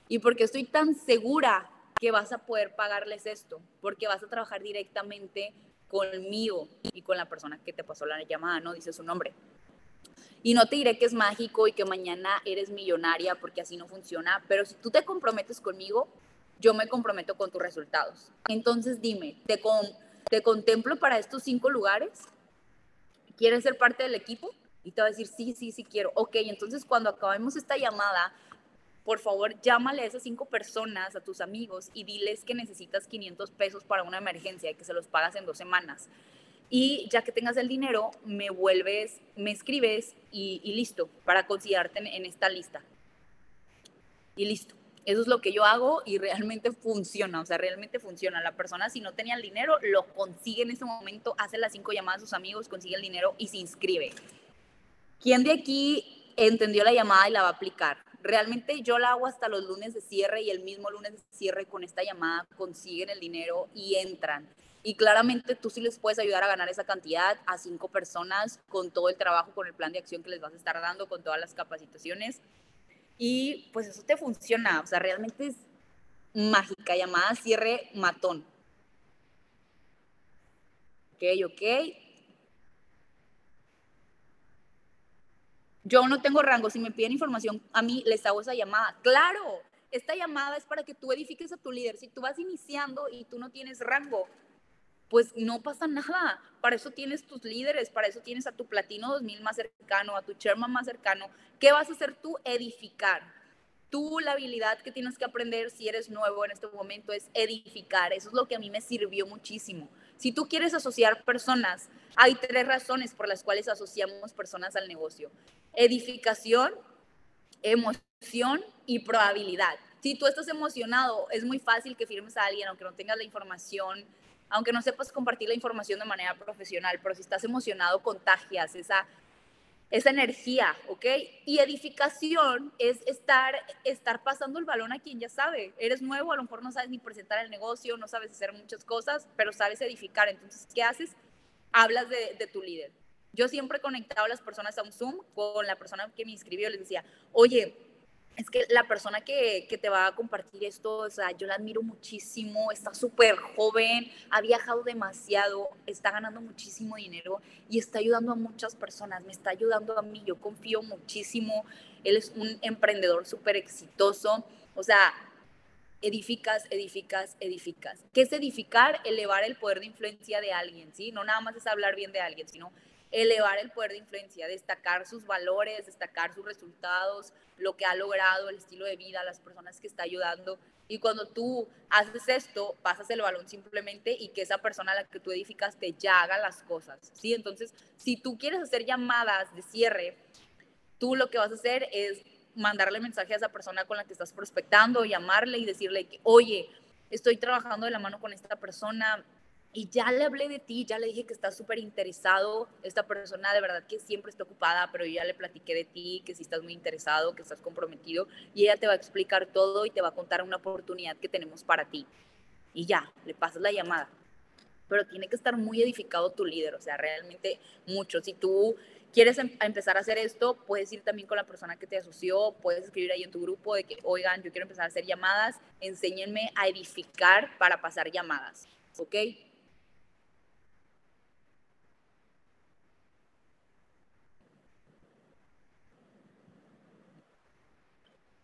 Y porque estoy tan segura que vas a poder pagarles esto, porque vas a trabajar directamente conmigo y con la persona que te pasó la llamada, no dice su nombre. Y no te diré que es mágico y que mañana eres millonaria porque así no funciona, pero si tú te comprometes conmigo, yo me comprometo con tus resultados. Entonces dime, ¿te, te contemplo para estos cinco lugares? ¿Quieres ser parte del equipo? Y te va a decir, sí, sí, sí quiero. Ok, entonces cuando acabemos esta llamada, por favor, llámale a esas cinco personas, a tus amigos, y diles que necesitas 500 pesos para una emergencia y que se los pagas en dos semanas y ya que tengas el dinero, me vuelves, me escribes y, listo, para considerarte en, esta lista. Y listo. Eso es lo que yo hago y realmente [LAUGHS] funciona, o sea, realmente funciona. La persona si no tenía el dinero, lo consigue en ese momento, hace las cinco llamadas a sus amigos, consigue el dinero y se inscribe. ¿Quién de aquí entendió la llamada y la va a aplicar. Realmente yo la hago hasta los lunes de cierre y el mismo lunes de cierre con esta llamada consiguen el dinero y entran. Y claramente tú sí les puedes ayudar a ganar esa cantidad a cinco personas con todo el trabajo, con el plan de acción que les vas a estar dando, con todas las capacitaciones. Y pues eso te funciona. O sea, realmente es mágica, llamada cierre matón. Ok, ok. Yo no tengo rango. Si me piden información, a mí les hago esa llamada. Claro, esta llamada es para que tú edifiques a tu líder. Si tú vas iniciando y tú no tienes rango, pues no pasa nada. Para eso tienes tus líderes, para eso tienes a tu platino 2000 más cercano, a tu chairman más cercano. ¿Qué vas a hacer tú? Edificar. Tú la habilidad que tienes que aprender si eres nuevo en este momento es edificar. Eso es lo que a mí me sirvió muchísimo. Si tú quieres asociar personas, hay tres razones por las cuales asociamos personas al negocio edificación, emoción y probabilidad. Si tú estás emocionado, es muy fácil que firmes a alguien, aunque no tengas la información, aunque no sepas compartir la información de manera profesional, pero si estás emocionado, contagias esa, esa energía, ¿ok? Y edificación es estar, estar pasando el balón a quien ya sabe. Eres nuevo, a lo mejor no sabes ni presentar el negocio, no sabes hacer muchas cosas, pero sabes edificar. Entonces, ¿qué haces? Hablas de, tu líder yo siempre he conectado a las personas a un Zoom con la persona que me inscribió, les decía, oye, es que la persona que, que, te va a compartir esto, o sea, yo la admiro muchísimo, está súper joven, ha viajado demasiado, está ganando muchísimo dinero y está ayudando a muchas personas, me está ayudando a mí, yo confío muchísimo, él es un emprendedor súper exitoso, o sea, edificas, edificas, edificas. ¿Qué es edificar? Elevar el poder de influencia de alguien, ¿sí? No nada más es hablar bien de alguien, sino elevar el poder de influencia, destacar sus valores, destacar sus resultados, lo que ha logrado, el estilo de vida, las personas que está ayudando. Y cuando tú haces esto, pasas el balón simplemente y que esa persona a la que tú edificaste ya haga las cosas, ¿sí? Entonces, si tú quieres hacer llamadas de cierre, tú lo que vas a hacer es mandarle mensaje a esa persona con la que estás prospectando, llamarle y decirle que, oye, estoy trabajando de la mano con esta persona, y ya le hablé de ti, ya le dije que estás súper interesado, esta persona de verdad que siempre está ocupada, pero ya le platiqué de ti, que si estás muy interesado, que estás comprometido, y ella te va a explicar todo y te va a contar una oportunidad que tenemos para ti. Y ya, le pasas la llamada. Pero tiene que estar muy edificado tu líder, o sea, realmente mucho. Si tú quieres em, empezar a hacer esto, puedes ir también con la persona que te asoció, puedes escribir ahí en tu grupo de que, oigan, yo quiero empezar a hacer llamadas, enséñenme a edificar para pasar llamadas, ¿ok?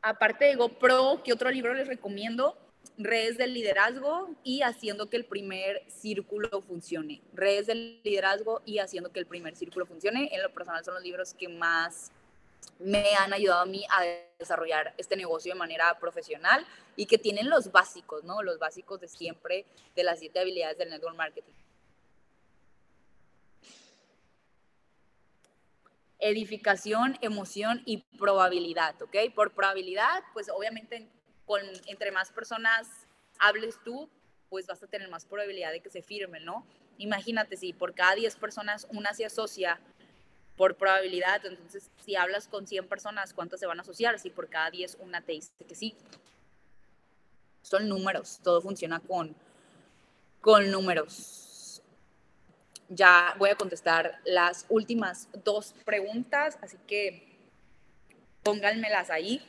Aparte de GoPro, ¿qué otro libro les recomiendo? Redes del liderazgo y haciendo que el primer círculo funcione. Redes del liderazgo y haciendo que el primer círculo funcione. En lo personal son los libros que más me han ayudado a mí a desarrollar este negocio de manera profesional y que tienen los básicos, ¿no? Los básicos de siempre de las siete habilidades del network marketing. Edificación, emoción y probabilidad, ¿ok? Por probabilidad, pues obviamente con, entre más personas hables tú, pues vas a tener más probabilidad de que se firme, ¿no? Imagínate si por cada 10 personas una se asocia por probabilidad, entonces si hablas con 100 personas, ¿cuántas se van a asociar? Si por cada 10 una te dice que sí. Son números, todo funciona con, con números ya voy a contestar las últimas dos preguntas, así que pónganmelas ahí.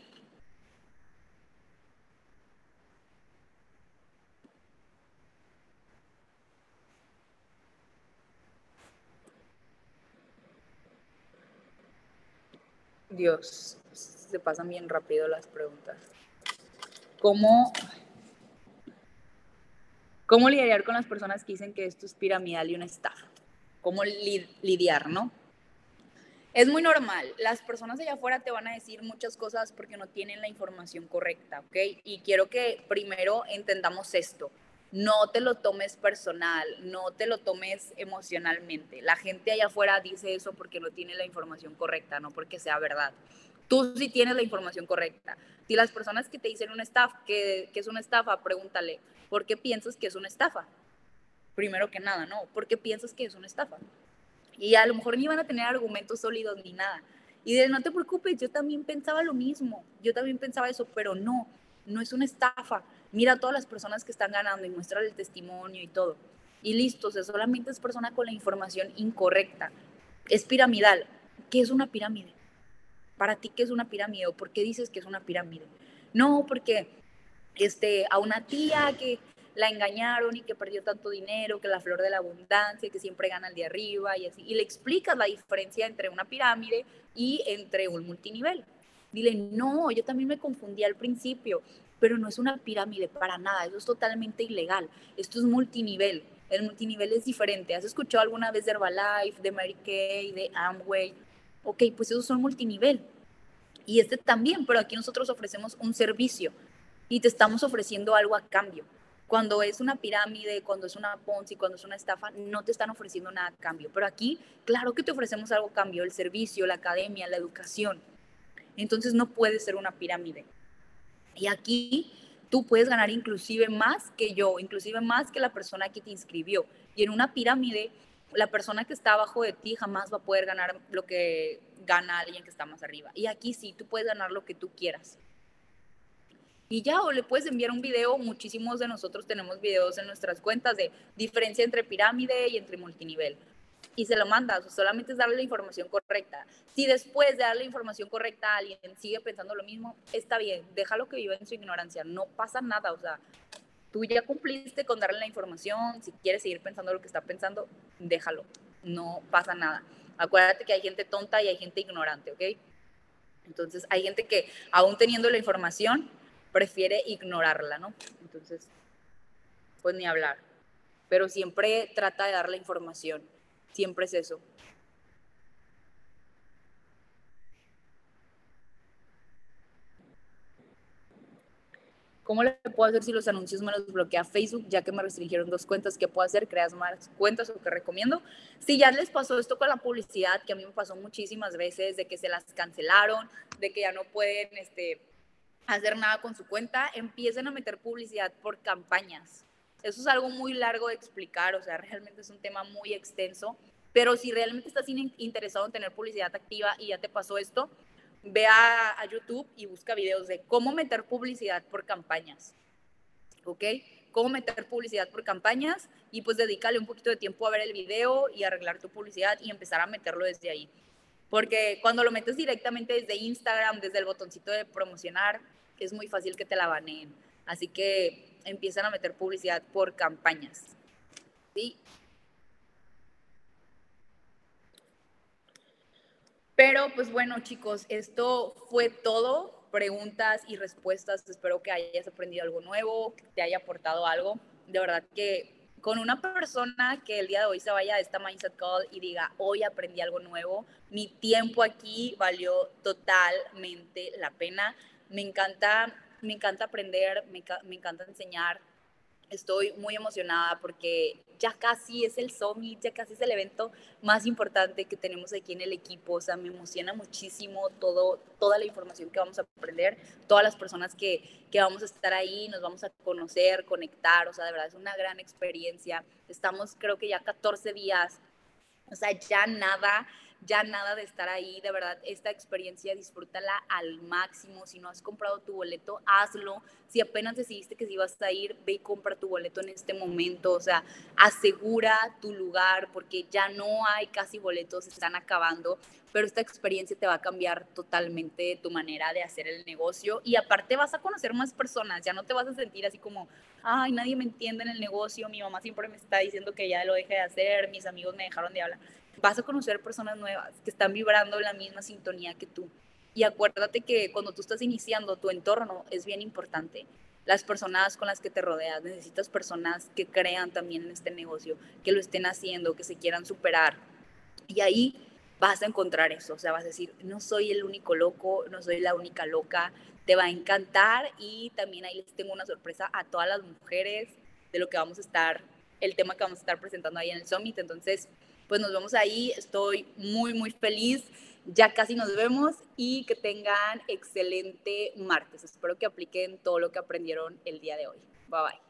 Dios, se pasan bien rápido las preguntas. ¿Cómo, cómo lidiar con las personas que dicen que esto es piramidal y una estafa? Cómo lidiar, ¿no? Es muy normal. Las personas allá afuera te van a decir muchas cosas porque no tienen la información correcta, ¿ok? Y quiero que primero entendamos esto. No te lo tomes personal, no te lo tomes emocionalmente. La gente allá afuera dice eso porque no tiene la información correcta, no porque sea verdad. Tú sí tienes la información correcta. Si las personas que te dicen un staff, que, que es una estafa, pregúntale, ¿por qué piensas que es una estafa? Primero que nada, ¿no? Porque piensas que es una estafa. Y a lo mejor ni van a tener argumentos sólidos ni nada. Y de no te preocupes, yo también pensaba lo mismo, yo también pensaba eso, pero no, no es una estafa. Mira a todas las personas que están ganando y muestra el testimonio y todo. Y listo, o sea, solamente es persona con la información incorrecta. Es piramidal. ¿Qué es una pirámide? Para ti, ¿qué es una pirámide? ¿O por qué dices que es una pirámide? No, porque este, a una tía que la engañaron y que perdió tanto dinero, que la flor de la abundancia, que siempre gana el de arriba y así. Y le explicas la diferencia entre una pirámide y entre un multinivel. Dile, no, yo también me confundí al principio, pero no es una pirámide para nada, eso es totalmente ilegal. Esto es multinivel. El multinivel es diferente. ¿Has escuchado alguna vez de Herbalife, de Mary Kay, de Amway? Ok, pues esos son multinivel. Y este también, pero aquí nosotros ofrecemos un servicio y te estamos ofreciendo algo a cambio. Cuando es una pirámide, cuando es una Ponzi, cuando es una estafa, no te están ofreciendo nada a cambio. Pero aquí, claro que te ofrecemos algo a cambio, el servicio, la academia, la educación. Entonces no puede ser una pirámide. Y aquí tú puedes ganar inclusive más que yo, inclusive más que la persona que te inscribió. Y en una pirámide, la persona que está abajo de ti jamás va a poder ganar lo que gana alguien que está más arriba. Y aquí sí, tú puedes ganar lo que tú quieras y ya, o le puedes enviar un video. Muchísimos de nosotros tenemos videos en nuestras cuentas de diferencia entre pirámide y entre multinivel. Y se lo mandas, solamente es darle la información correcta. Si después de darle la información correcta a alguien sigue pensando lo mismo, está bien, déjalo que viva en su ignorancia, no pasa nada, o sea, tú ya cumpliste con darle la información, si quieres seguir pensando lo que está pensando, déjalo, no pasa nada. Acuérdate que hay gente tonta y hay gente ignorante, ¿ok? Entonces, hay gente que aún teniendo la información, prefiere ignorarla, ¿no? Entonces, pues ni hablar. Pero siempre trata de dar la información, siempre es eso. ¿Cómo le puedo hacer si los anuncios me los bloquea Facebook, ya que me restringieron dos cuentas? ¿Qué puedo hacer? ¿Creas más cuentas o qué recomiendo? Si ya les pasó esto con la publicidad, que a mí me pasó muchísimas veces, de que se las cancelaron, de que ya no pueden, este, hacer nada con su cuenta, empiecen a meter publicidad por campañas. Eso es algo muy largo de explicar, o sea, [LAUGHS] realmente es un tema muy extenso, pero si realmente estás interesado en tener publicidad activa y ya te pasó esto, ve a, YouTube y busca videos de cómo meter publicidad por campañas, ¿ok? Cómo meter publicidad por campañas y pues dedícale un poquito de tiempo a ver el video y arreglar tu publicidad y empezar a meterlo desde ahí. Porque cuando lo metes directamente desde Instagram, desde el botoncito de promocionar, es muy fácil que te la baneen. Así que empiezan a meter publicidad por campañas. ¿Sí? Pero pues bueno, chicos, esto fue todo. Preguntas y respuestas. Espero que hayas aprendido algo nuevo, que te haya aportado algo. De verdad que con una persona que el día de hoy se vaya a esta Mindset Call y diga, hoy aprendí algo nuevo, mi tiempo aquí valió totalmente la pena. Me encanta, me encanta aprender, me, me encanta enseñar. Estoy muy emocionada porque ya casi es el Summit, ya casi es el evento más importante que tenemos aquí en el equipo. O sea, me emociona muchísimo todo, toda la información que vamos a aprender, todas las personas que, que vamos a estar ahí, nos vamos a conocer, conectar. O sea, de verdad es una gran experiencia. Estamos creo que ya 14 días. O sea, ya nada ya nada de estar ahí, de verdad, esta experiencia disfrútala al máximo. Si no has comprado tu boleto, hazlo. Si apenas decidiste que si vas a ir, ve y compra tu boleto en este momento. O sea, asegura tu lugar porque ya no hay casi boletos, se están acabando. Pero esta experiencia te va a cambiar totalmente tu manera de hacer el negocio. Y aparte vas a conocer más personas, ya no te vas a sentir así como, ay, nadie me entiende en el negocio, mi mamá siempre me está diciendo que ya lo deje de hacer, mis amigos me dejaron de hablar vas a conocer personas nuevas que están vibrando la misma sintonía que tú. Y acuérdate que cuando tú estás iniciando, tu entorno es bien importante. Las personas con las que te rodeas, necesitas personas que crean también en este negocio, que lo estén haciendo, que se quieran superar. Y ahí vas a encontrar eso, o sea, vas a decir, no soy el único loco, no soy la única loca, te va a encantar y también ahí les tengo una sorpresa a todas las mujeres de lo que vamos a estar, el tema que vamos a estar presentando ahí en el Summit. Entonces, pues nos vemos ahí. Estoy muy, muy feliz. Ya casi nos vemos y que tengan excelente martes. Espero que apliquen todo lo que aprendieron el día de hoy. Bye bye.